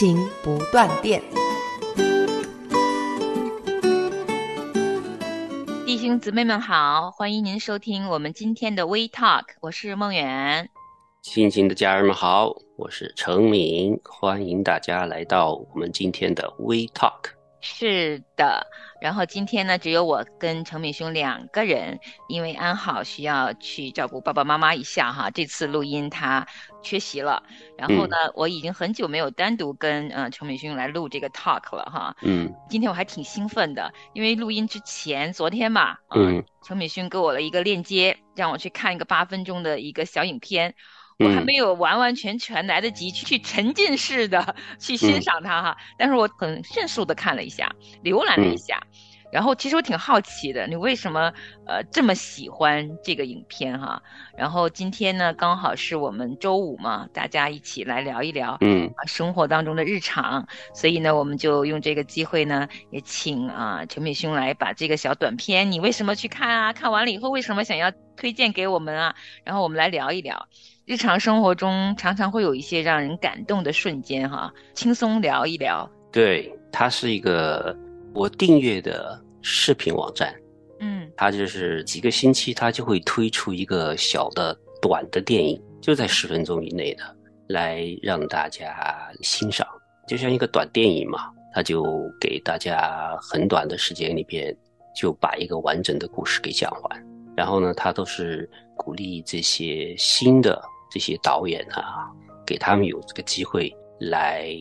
亲情不断电。弟兄姊妹们好，欢迎您收听我们今天的微 Talk，我是梦远。亲情的家人们好，我是程敏，欢迎大家来到我们今天的 We Talk。是的，然后今天呢，只有我跟程敏兄两个人，因为安好需要去照顾爸爸妈妈一下哈，这次录音他缺席了。然后呢，我已经很久没有单独跟呃程敏兄来录这个 talk 了哈。嗯今天我还挺兴奋的，因为录音之前，昨天吧，呃嗯程敏勋给我了一个链接，让我去看一个八分钟的一个小影片。我还嗯。没有完完全全来得及去去沉浸式的去欣嗯。赏它哈，但是我很迅速的看了一下，浏览了一嗯。下，然后其实我挺好奇的，你为什么呃这么喜欢这个影片哈？然后今天呢，刚好是我们周五嘛，大家一起来聊一聊，嗯。啊生活当中的日常，所以呢，我们就用这个机会呢，也请啊陈美兄来把这个小短片，你为什么去看啊？看完了以后为什么想要推荐给我们啊？然后我们来聊一聊日常生活中常常会有一些让人感动的瞬间哈，轻松聊一聊。对，它是一个我订阅的视频网站，嗯它就是几个星期它就会推出一个小的短的电影，就在十分钟以内的，来让大家欣赏，就像一个短电影嘛，它就给大家很短的时间里边就把一个完整的故事给讲完。然后呢，它都是鼓励这些新的这些导演啊，给他们有这个机会来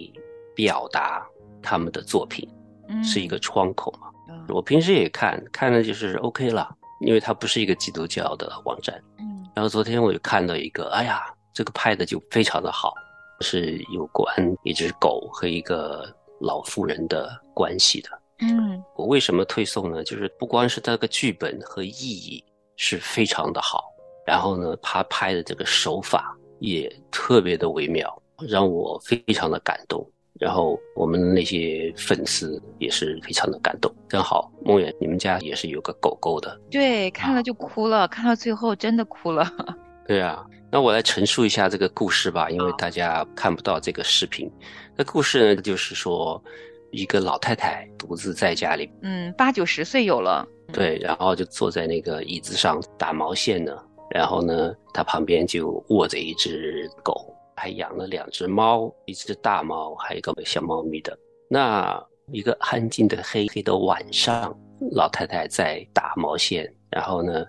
表达他们的作品，嗯，是一个窗口嘛。嗯我平时也看，看的就是 OK 了，因为它不是一个基督教的网站。嗯然后昨天我就看到一个，哎呀，这个拍的就非常的好，是有关一只狗和一个老妇人的关系的。嗯我为什么推送呢？就是不光是它个剧本和意义是非常的好，然后呢，他拍的这个手法也特别的微妙，让我非常的感动。然后我们那些粉丝也是非常的感动。正好梦远，你们家也是有个狗狗的，对，看了就哭了，看到最后真的哭了。对啊。那我来陈述一下这个故事吧，因为大家看不到这个视频。那故事呢，就是说一个老太太独自在家里嗯，八九十岁有了。对，然后就坐在那个椅子上打毛线呢。然后呢，他旁边就卧着一只狗，还养了两只猫，一只大猫，还有一个小猫咪的。那一个安静的黑黑的晚上，老太太在打毛线，然后呢，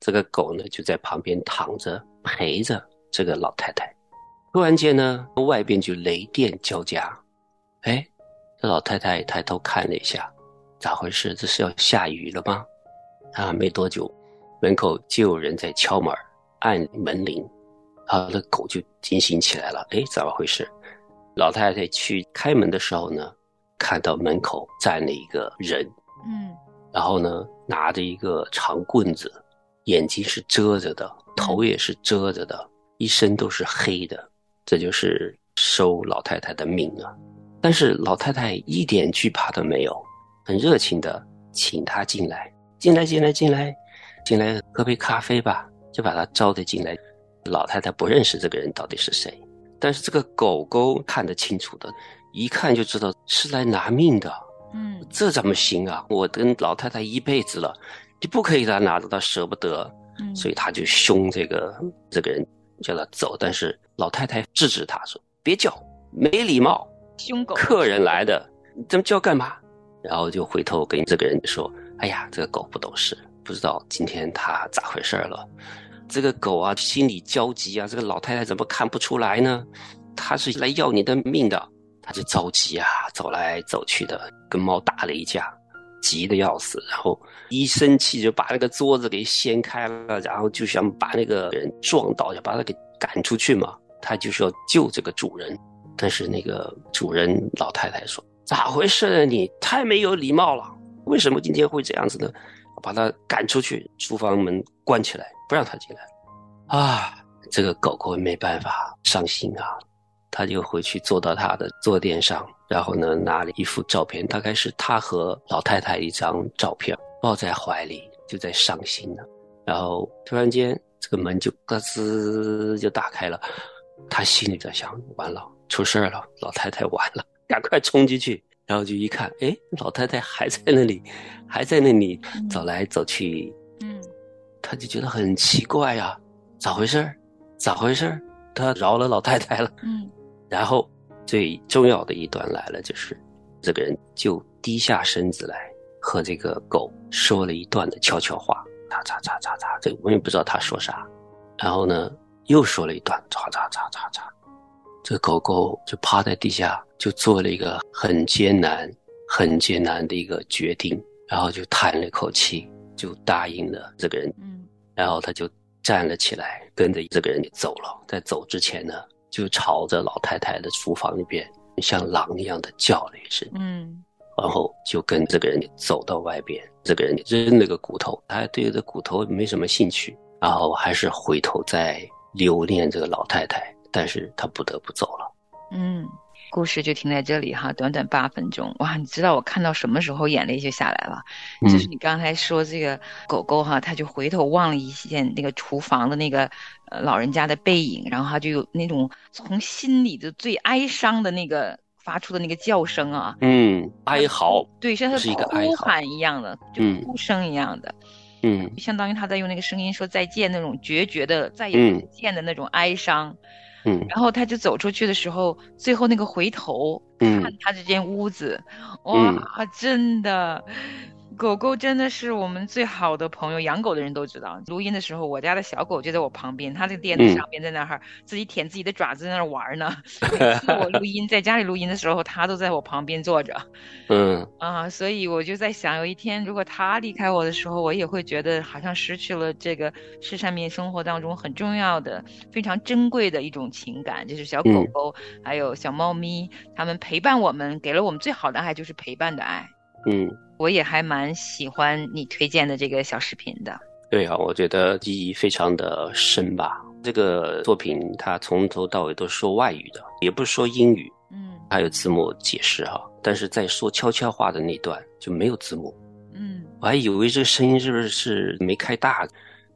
这个狗呢就在旁边躺着陪着这个老太太。突然间呢，外边就雷电交加，哎，这老太太抬头看了一下，咋回事？这是要下雨了吗？啊，没多久，门口就有人在敲门，按门铃，他的狗就惊醒起来了。哎，怎么回事？老太太去开门的时候呢，看到门口站了一个人，嗯然后呢，拿着一个长棍子，眼睛是遮着的，头也是遮着的，一身都是黑的，这就是收老太太的命啊。但是老太太一点惧怕都没有，很热情的请他进来，进来，进来，进来，进来喝杯咖啡吧，就把他招待进来。老太太不认识这个人到底是谁，但是这个狗狗看得清楚的，一看就知道是来拿命的。嗯这怎么行啊？我跟老太太一辈子了，你不可以让她拿着，她舍不得，嗯，所以他就凶这个这个人，叫他走。但是老太太制止他说：“别叫，没礼貌，凶狗。客人来的，你这么叫干嘛？”然后就回头跟这个人说：“哎呀，这个狗不懂事，不知道今天它咋回事了。这个狗啊，心里焦急啊，这个老太太怎么看不出来呢？它是来要你的命的。”他就着急啊，走来走去的，跟猫打了一架，急得要死。然后一生气就把那个桌子给掀开了，然后就想把那个人撞倒，就把他给赶出去嘛。他就是要救这个主人，但是那个主人老太太说：“咋回事呢？你太没有礼貌了！为什么今天会这样子呢？”把他赶出去，厨房门关起来，不让他进来。啊，这个狗狗没办法，伤心啊，他就回去坐到他的坐垫上，然后呢，拿了一幅照片，大概是他和老太太一张照片，抱在怀里，就在伤心呢。然后突然间，这个门就咯吱就打开了，他心里在想：完了，出事了，老太太完了，赶快冲进去。然后就一看，哎，老太太还在那里，还在那里走来走去。嗯，他就觉得很奇怪呀，咋回事咋回事他饶了老太太了。嗯，然后最重要的一段来了，就是这个人就低下身子来和这个狗说了一段的悄悄话，嚓嚓嚓嚓嚓，这我也不知道他说啥。然后呢，又说了一段，嚓嚓嚓嚓嚓。这狗狗就趴在地下，就做了一个很艰难、很艰难的一个决定，然后就叹了一口气，就答应了这个人。嗯，然后他就站了起来，跟着这个人走了。在走之前呢，就朝着老太太的厨房那边，像狼一样的叫了一声。嗯，然后就跟这个人走到外边。这个人扔了个骨头，他对这骨头没什么兴趣，然后还是回头在留恋这个老太太。但是他不得不走了。嗯，故事就停在这里哈，短短八分钟哇！你知道我看到什么时候眼泪就下来了？就是你刚才说这个狗狗哈，它就回头望了一眼那个厨房的那个呃老人家的背影，然后它就有那种从心里的最哀伤的那个发出的那个叫声啊。嗯，哀嚎。对，像是一个哭喊一样的，就哭声一样的。嗯，相当于他在用那个声音说再见，那种决绝的再也不见的那种哀伤。嗯，然后他就走出去的时候，最后那个回头看他这间屋子，哇，真的。狗狗真的是我们最好的朋友，养狗的人都知道。录音的时候，我家的小狗就在我旁边，它这个垫子上面在那儿自己舔自己的爪子在那儿玩呢。每次我录音在家里录音的时候，它都在我旁边坐着。嗯啊，所以我就在想，有一天如果它离开我的时候，我也会觉得好像失去了这个世上面生活当中很重要的、非常珍贵的一种情感，就是小狗狗还有小猫咪，它们陪伴我们，给了我们最好的爱，就是陪伴的爱。嗯。我也还蛮喜欢你推荐的这个小视频的。对啊，我觉得意义非常的深吧。这个作品它从头到尾都是说外语的，也不是说英语，嗯，还有字幕解释哈。但是在说悄悄话的那段就没有字幕，嗯，我还以为这个声音是不是是没开大，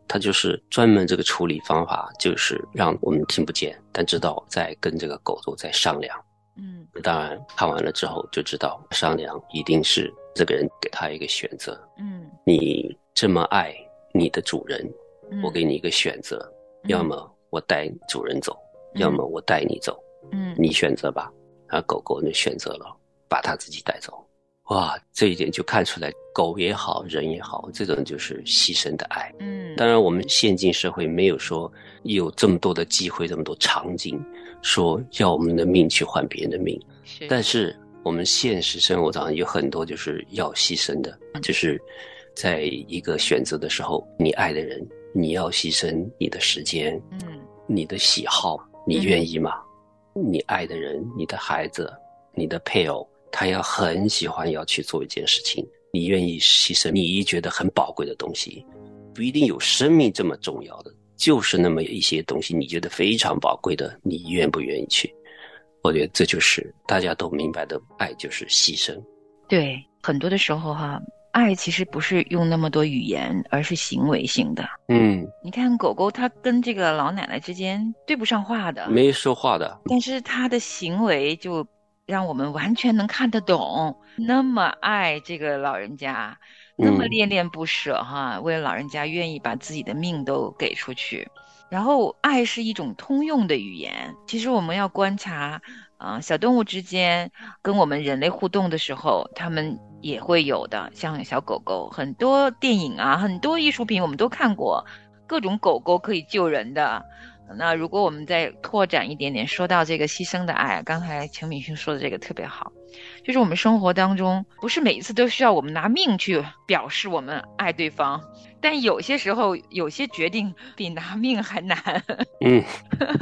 它就是专门这个处理方法，就是让我们听不见，但知道在跟这个狗狗在商量。嗯，当然看完了之后就知道商量一定是。这个人给他一个选择，嗯，你这么爱你的主人，我给你一个选择，要么我带主人走，要么我带你走，嗯，你选择吧。啊，狗狗就选择了把它自己带走，哇，这一点就看出来，狗也好，人也好，这种就是牺牲的爱，嗯。当然，我们现今社会没有说有这么多的机会，这么多场景，说要我们的命去换别人的命，是，但是。我们现实生活当中有很多就是要牺牲的，就是在一个选择的时候，你爱的人，你要牺牲你的时间，嗯，你的喜好，你愿意吗？你爱的人，你的孩子，你的配偶，他要很喜欢要去做一件事情，你愿意牺牲你觉得很宝贵的东西，不一定有生命这么重要的，就是那么一些东西，你觉得非常宝贵的，你愿不愿意去？我觉得这就是大家都明白的，爱就是牺牲。对，很多的时候哈，爱其实不是用那么多语言，而是行为性的。嗯，你看狗狗，它跟这个老奶奶之间对不上话的，没说话的，但是它的行为就让我们完全能看得懂，那么爱这个老人家，那么恋恋不舍哈，为了老人家愿意把自己的命都给出去。然后，爱是一种通用的语言。其实我们要观察，啊，小动物之间跟我们人类互动的时候，它们也会有的。像小狗狗，很多电影啊，很多艺术品我们都看过，各种狗狗可以救人的。那如果我们再拓展一点点，说到这个牺牲的爱，刚才陈敏勋说的这个特别好，就是我们生活当中不是每一次都需要我们拿命去表示我们爱对方。但有些时候，有些决定比拿命还难。嗯，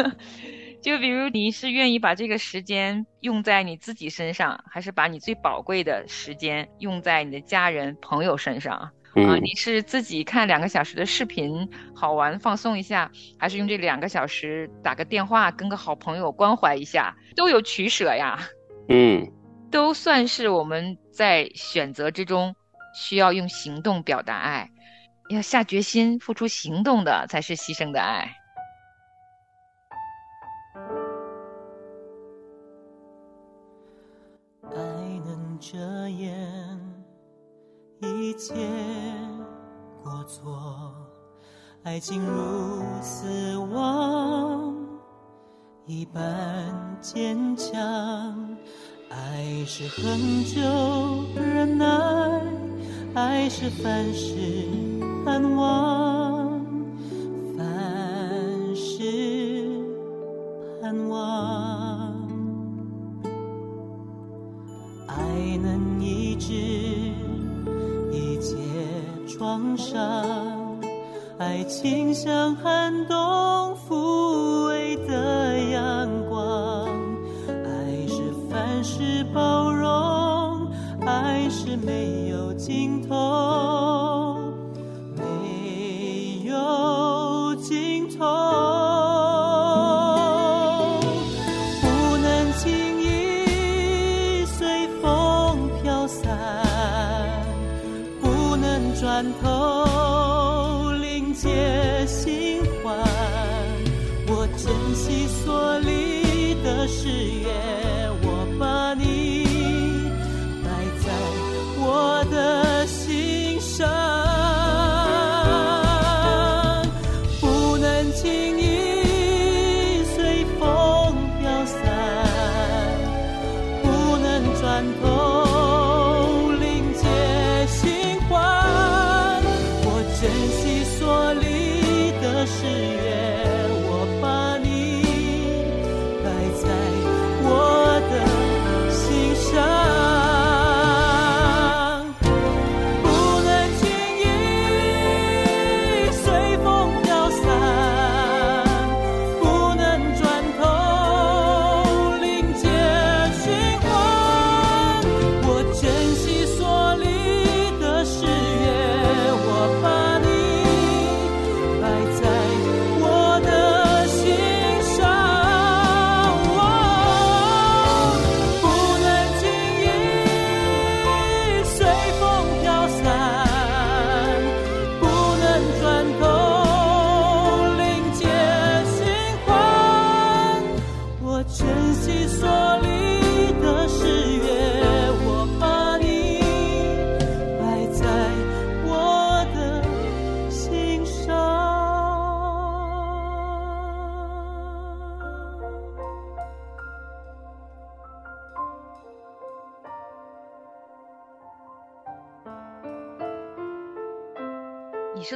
就比如你是愿意把这个时间用在你自己身上，还是把你最宝贵的时间用在你的家人朋友身上啊？啊，你是自己看两个小时的视频好玩放松一下，还是用这两个小时打个电话跟个好朋友关怀一下？都有取舍呀。嗯，都算是我们在选择之中需要用行动表达爱，要下决心付出行动的才是牺牲的爱。遮掩一切过错，爱情如死亡一般坚强，爱是恒久忍耐，爱是凡事盼望，凡事盼望。爱能医治一切创伤，爱情像寒冬抚慰的阳光，爱是凡事包容，爱是没有尽头，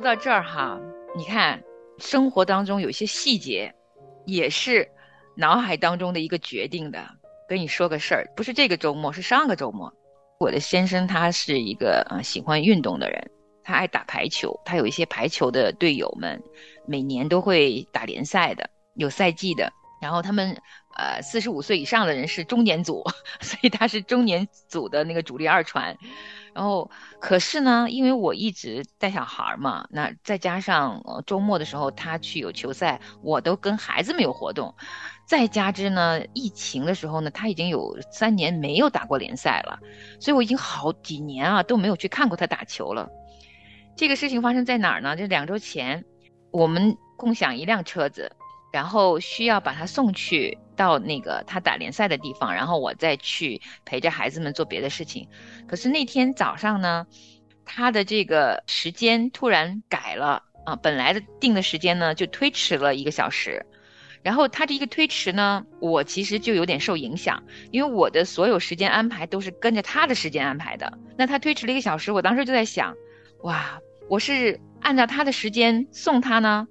到这儿哈，你看生活当中有些细节，也是脑海当中的一个决定的。跟你说个事儿，不是这个周末，是上个周末。我的先生他是一个喜欢运动的人，他爱打排球，他有一些排球的队友们，每年都会打联赛的，有赛季的。然后他们呃四十五岁以上的人是中年组，所以他是中年组的那个主力二传。然后，可是呢，因为我一直带小孩嘛，那再加上周末的时候他去有球赛，我都跟孩子们有活动，再加之呢，疫情的时候呢，他已经有三年没有打过联赛了，所以我已经好几年啊都没有去看过他打球了。这个事情发生在哪儿呢？这两周前，我们共享一辆车子，然后需要把他送去到那个他打联赛的地方，然后我再去陪着孩子们做别的事情。可是那天早上呢，他的这个时间突然改了啊，本来的定的时间呢就推迟了一个小时。然后他这一个推迟呢，我其实就有点受影响，因为我的所有时间安排都是跟着他的时间安排的。那他推迟了一个小时，我当时就在想，哇，我是按照他的时间送他呢，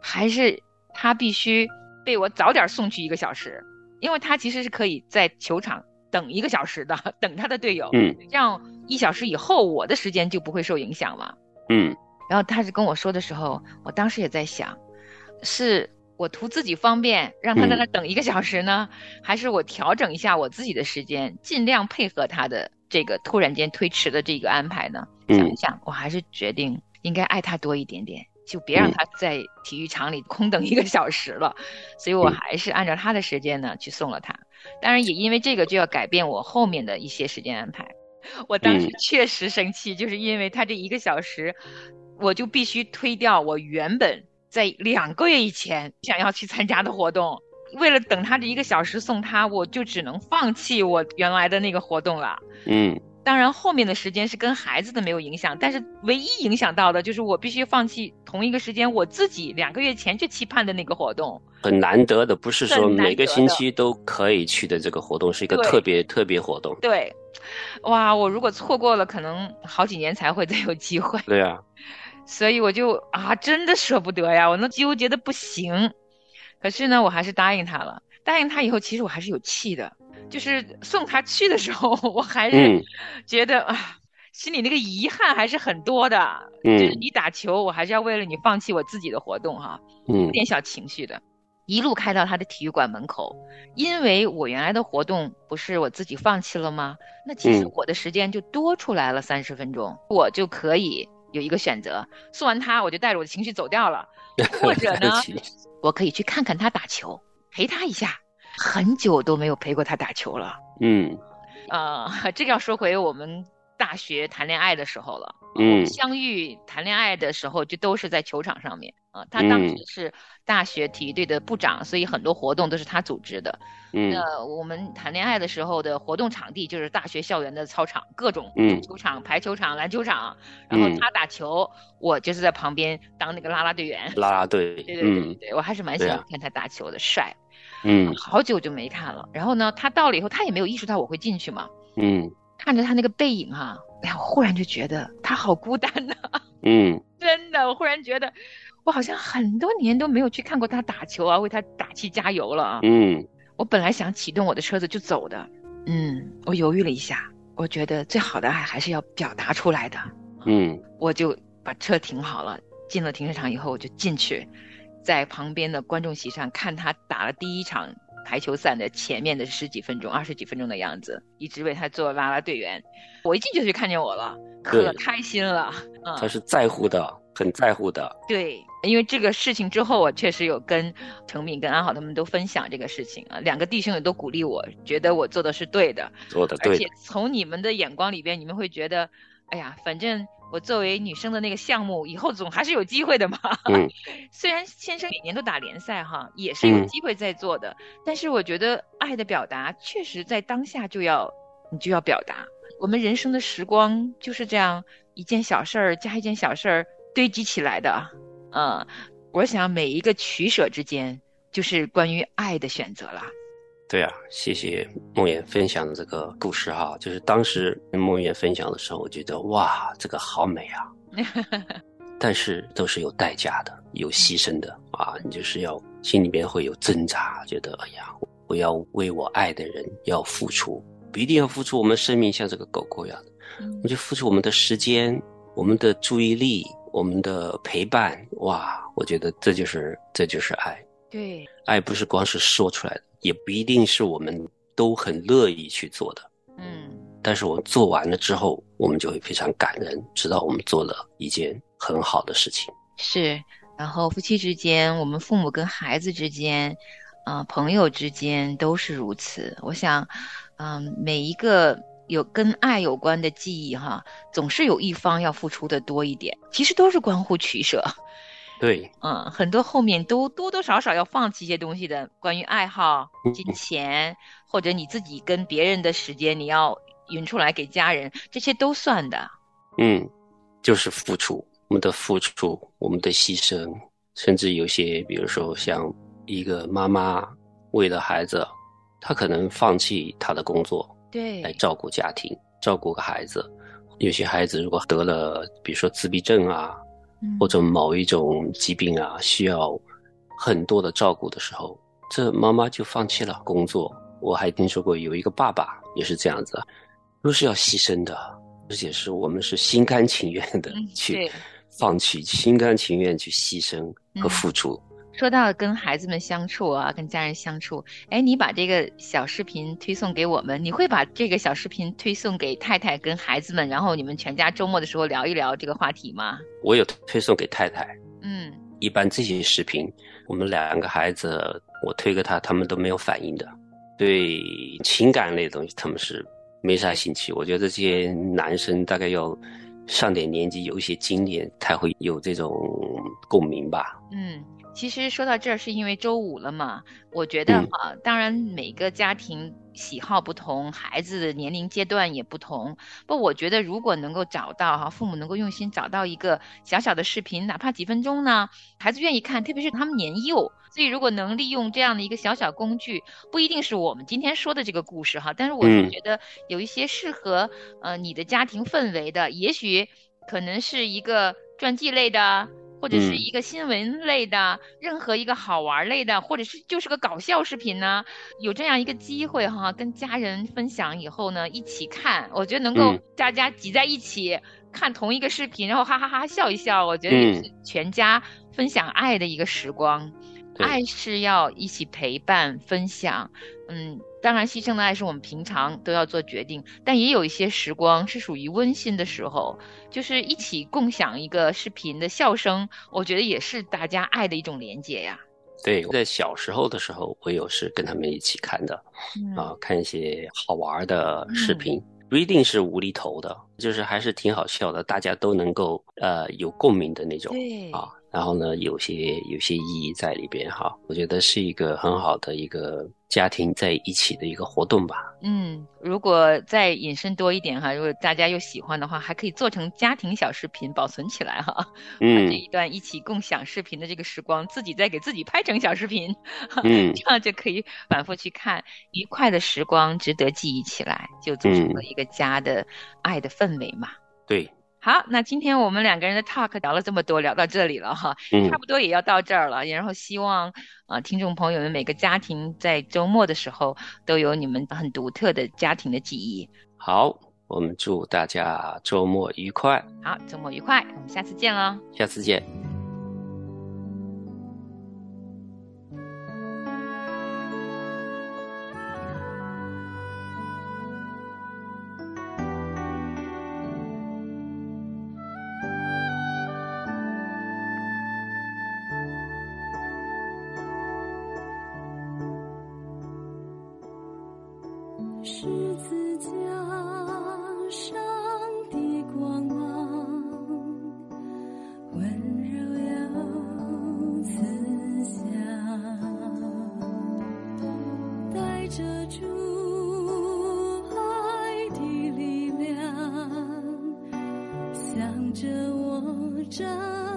还是他必须被我早点送去一个小时？因为他其实是可以在球场等一个小时的，等他的队友，嗯，这样一小时以后我的时间就不会受影响了。嗯然后他是跟我说的时候，我当时也在想，是我图自己方便，让他在那等一个小时呢，还是我调整一下我自己的时间，尽量配合他的这个突然间推迟的这个安排呢？想一想，我还是决定应该爱他多一点点，就别让他在体育场里空等一个小时了。所以我还是按照他的时间呢去送了他。当然，也因为这个就要改变我后面的一些时间安排。我当时确实生气，就是因为他这一个小时，我就必须推掉我原本在两个月以前想要去参加的活动。为了等他这一个小时送他，我就只能放弃我原来的那个活动了。嗯。当然，后面的时间是跟孩子的没有影响，但是唯一影响到的就是我必须放弃同一个时间我自己两个月前就期盼的那个活动。很难得的，不是说每个星期都可以去的这个活动，是一个特别特别活动。对，哇，我如果错过了，可能好几年才会再有机会。对啊，所以我就啊，真的舍不得呀，我那纠结的不行。可是呢，我还是答应他了。答应他以后，其实我还是有气的。就是送他去的时候，我还是觉得啊，心里那个遗憾还是很多的。就是你打球，我还是要为了你放弃我自己的活动哈，有点小情绪的。一路开到他的体育馆门口，因为我原来的活动不是我自己放弃了吗？那其实我的时间就多出来了三十分钟，我就可以有一个选择：送完他，我就带着我的情绪走掉了；或者呢，我可以去看看他打球，陪他一下。很久都没有陪过他打球了。嗯，啊，这个要说回我们大学谈恋爱的时候了。嗯，相遇谈恋爱的时候就都是在球场上面啊。他当时是大学体育队的部长，所以很多活动都是他组织的。嗯，那我们谈恋爱的时候的活动场地就是大学校园的操场，各种球场、排球场、篮球场。然后他打球，我就是在旁边当那个啦啦队员。啦啦队。对对对对，我还是蛮喜欢看他打球的，帅。嗯，好久就没看了。然后呢，他到了以后，他也没有意识到我会进去嘛。嗯，看着他那个背影哈，哎呀，我忽然就觉得他好孤单呐。嗯，真的，我忽然觉得，我好像很多年都没有去看过他打球啊，为他打气加油了啊。嗯，我本来想启动我的车子就走的。嗯，我犹豫了一下，我觉得最好的爱还是要表达出来的。嗯，我就把车停好了，进了停车场以后，我就进去。在旁边的观众席上看他打了第一场排球赛的前面的十几分钟、二十几分钟的样子，一直为他做啦啦队员。我一进去就看见我了，可开心了。嗯，他是在乎的，很在乎的。对，因为这个事情之后，我确实有跟程敏、跟安好他们都分享这个事情啊。两个弟兄也都鼓励我，觉得我做的是对的，做的对。而且从你们的眼光里边，你们会觉得，哎呀，反正。我作为女生的那个项目，以后总还是有机会的嘛。嗯，虽然先生每年都打联赛哈，也是有机会在做的。但是我觉得爱的表达确实在当下就要，你就要表达。我们人生的时光就是这样一件小事儿加一件小事儿堆积起来的。嗯，我想每一个取舍之间，就是关于爱的选择了。对啊，谢谢梦妍分享的这个故事哈，就是当时梦妍分享的时候，我觉得哇，这个好美啊，但是都是有代价的，有牺牲的啊，你就是要心里边会有挣扎，觉得哎呀，我要为我爱的人要付出，不一定要付出我们生命像这个狗狗一样的，我就付出我们的时间、我们的注意力、我们的陪伴，哇，我觉得这就是这就是爱，对，爱不是光是说出来的。也不一定是我们都很乐意去做的，嗯，但是我做完了之后，我们就会非常感恩，知道我们做了一件很好的事情。是，然后夫妻之间，我们父母跟孩子之间，啊，朋友之间都是如此。我想，嗯，每一个有跟爱有关的记忆，哈，总是有一方要付出的多一点，其实都是关乎取舍。对，嗯，很多后面都多多少少要放弃一些东西的，关于爱好、金钱，或者你自己跟别人的时间，你要匀出来给家人，这些都算的。嗯，就是付出，我们的付出，我们的牺牲，甚至有些，比如说像一个妈妈为了孩子，她可能放弃她的工作，对，来照顾家庭，照顾个孩子。有些孩子如果得了，比如说自闭症啊。或者某一种疾病啊，需要很多的照顾的时候，这妈妈就放弃了工作。我还听说过有一个爸爸也是这样子，都是要牺牲的，而且是我们是心甘情愿的去放弃，心甘情愿去牺牲和付出。说到跟孩子们相处啊，跟家人相处，哎，你把这个小视频推送给我们，你会把这个小视频推送给太太跟孩子们，然后你们全家周末的时候聊一聊这个话题吗？我有推送给太太。嗯，一般这些视频，我们两个孩子我推给他，他们都没有反应的。对情感类的东西，他们是没啥兴趣。我觉得这些男生大概要上点年纪，有一些经验，才会有这种共鸣吧。嗯。其实说到这儿，是因为周五了嘛？我觉得哈，当然每个家庭喜好不同，孩子的年龄阶段也不同。不，我觉得如果能够找到哈，父母能够用心找到一个小小的视频，哪怕几分钟呢，孩子愿意看，特别是他们年幼，所以如果能利用这样的一个小小工具，不一定是我们今天说的这个故事哈，但是我是觉得有一些适合呃你的家庭氛围的，也许可能是一个传记类的。或者是一个新闻类的，任何一个好玩类的，或者是就是个搞笑视频呢，有这样一个机会哈，跟家人分享以后呢，一起看，我觉得能够大家挤在一起看同一个视频，然后哈哈哈笑一笑，我觉得也是全家分享爱的一个时光。爱是要一起陪伴分享，嗯。当然，牺牲的爱是我们平常都要做决定，但也有一些时光是属于温馨的时候，就是一起共享一个视频的笑声，我觉得也是大家爱的一种连接呀。对，在小时候的时候，我有是跟他们一起看的，啊，看一些好玩的视频，不一定是无厘头的，就是还是挺好笑的，大家都能够呃有共鸣的那种啊。然后呢，有些有些意义在里边哈，我觉得是一个很好的一个家庭在一起的一个活动吧。嗯，如果再引申多一点哈，如果大家又喜欢的话，还可以做成家庭小视频保存起来哈。嗯，这一段一起共享视频的这个时光，自己再给自己拍成小视频，嗯，这样就可以反复去看，愉快的时光值得记忆起来，就组成了一个家的爱的氛围嘛。对。好，那今天我们两个人的 talk 聊了这么多，聊到这里了哈，差不多也要到这儿了。然后希望啊，听众朋友们每个家庭在周末的时候都有你们很独特的家庭的记忆。好，我们祝大家周末愉快。好，周末愉快，我们下次见喽。下次见。着我着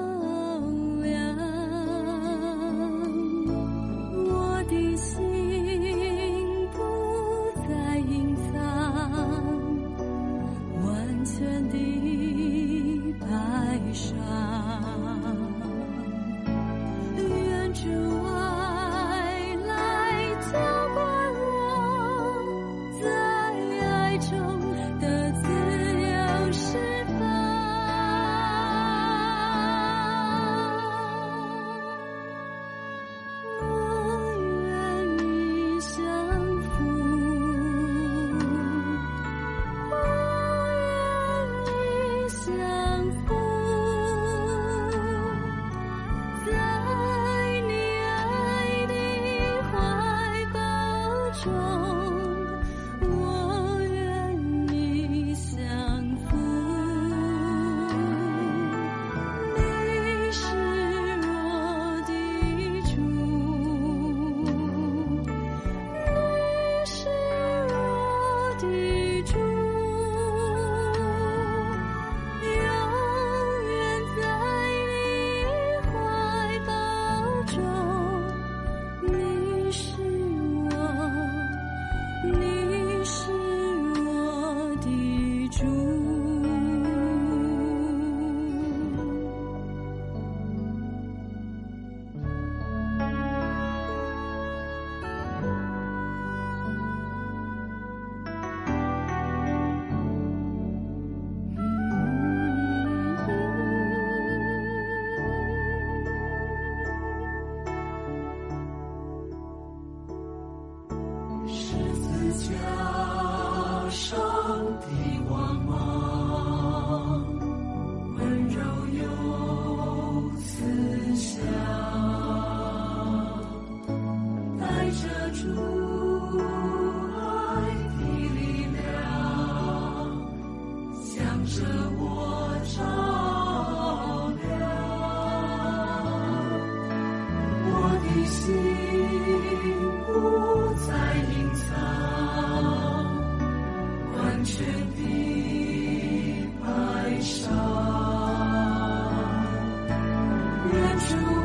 是我。